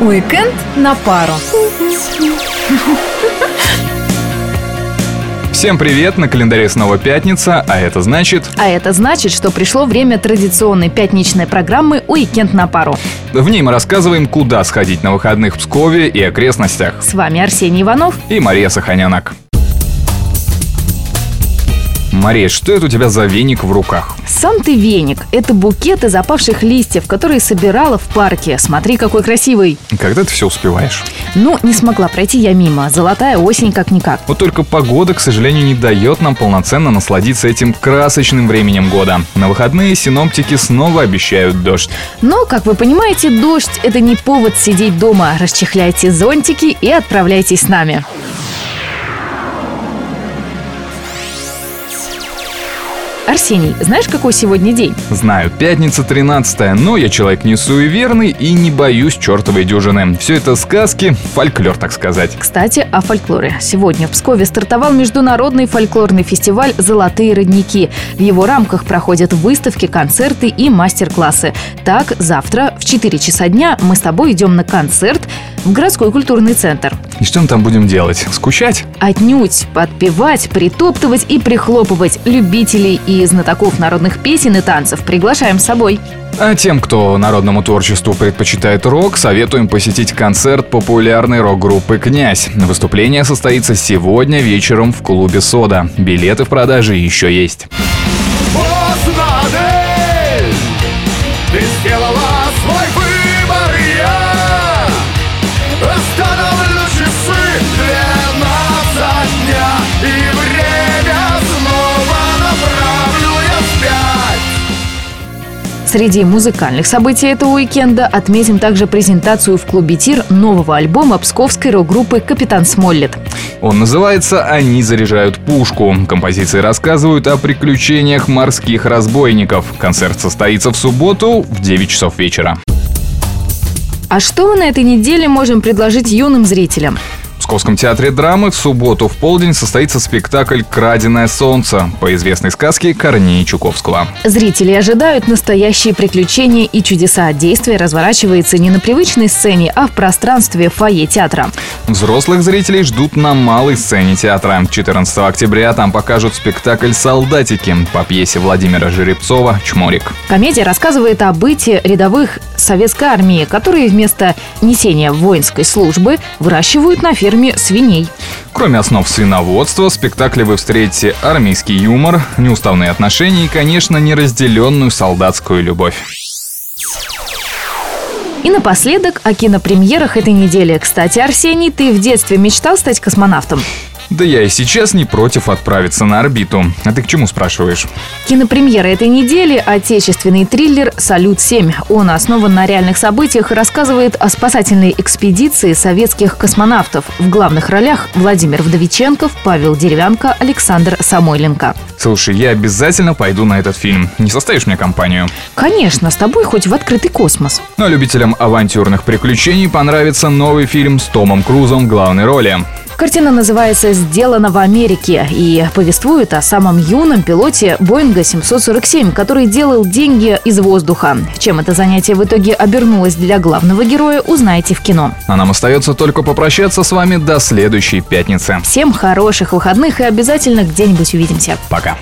Уикенд на пару. Всем привет, на календаре снова пятница, а это значит... А это значит, что пришло время традиционной пятничной программы «Уикенд на пару». В ней мы рассказываем, куда сходить на выходных в Пскове и окрестностях. С вами Арсений Иванов и Мария Саханянок. Мария, что это у тебя за веник в руках? Сам ты веник. Это букет из опавших листьев, которые собирала в парке. Смотри, какой красивый. Когда ты все успеваешь? Ну, не смогла пройти я мимо. Золотая осень как-никак. Вот только погода, к сожалению, не дает нам полноценно насладиться этим красочным временем года. На выходные синоптики снова обещают дождь. Но, как вы понимаете, дождь – это не повод сидеть дома. Расчехляйте зонтики и отправляйтесь с нами. Арсений, знаешь, какой сегодня день? Знаю, пятница 13 но я человек не суеверный и не боюсь чертовой дюжины. Все это сказки, фольклор, так сказать. Кстати, о фольклоре. Сегодня в Пскове стартовал международный фольклорный фестиваль «Золотые родники». В его рамках проходят выставки, концерты и мастер-классы. Так, завтра в 4 часа дня мы с тобой идем на концерт в городской культурный центр. И что мы там будем делать? Скучать? Отнюдь. Подпевать, притоптывать и прихлопывать. Любителей и знатоков народных песен и танцев приглашаем с собой. А тем, кто народному творчеству предпочитает рок, советуем посетить концерт популярной рок-группы «Князь». Выступление состоится сегодня вечером в клубе «Сода». Билеты в продаже еще есть. Среди музыкальных событий этого уикенда отметим также презентацию в клубе «Тир» нового альбома псковской рок-группы «Капитан Смоллет». Он называется «Они заряжают пушку». Композиции рассказывают о приключениях морских разбойников. Концерт состоится в субботу в 9 часов вечера. А что мы на этой неделе можем предложить юным зрителям? Московском театре драмы в субботу в полдень состоится спектакль «Краденое солнце» по известной сказке Корнея Чуковского. Зрители ожидают настоящие приключения и чудеса. Действие разворачивается не на привычной сцене, а в пространстве фойе театра. Взрослых зрителей ждут на малой сцене театра. 14 октября там покажут спектакль «Солдатики» по пьесе Владимира Жеребцова «Чморик». Комедия рассказывает о быте рядовых советской армии, которые вместо несения воинской службы выращивают на ферме ферме свиней. Кроме основ свиноводства, в спектакле вы встретите армейский юмор, неуставные отношения и, конечно, неразделенную солдатскую любовь. И напоследок о кинопремьерах этой недели. Кстати, Арсений, ты в детстве мечтал стать космонавтом? Да я и сейчас не против отправиться на орбиту. А ты к чему спрашиваешь? Кинопремьера этой недели – отечественный триллер «Салют-7». Он основан на реальных событиях и рассказывает о спасательной экспедиции советских космонавтов. В главных ролях Владимир Вдовиченков, Павел Деревянко, Александр Самойленко. Слушай, я обязательно пойду на этот фильм. Не составишь мне компанию? Конечно, с тобой хоть в открытый космос. Но любителям авантюрных приключений понравится новый фильм с Томом Крузом в главной роли. Картина называется «Сделано в Америке» и повествует о самом юном пилоте Боинга 747, который делал деньги из воздуха. Чем это занятие в итоге обернулось для главного героя, узнаете в кино. А нам остается только попрощаться с вами до следующей пятницы. Всем хороших выходных и обязательно где-нибудь увидимся. Пока.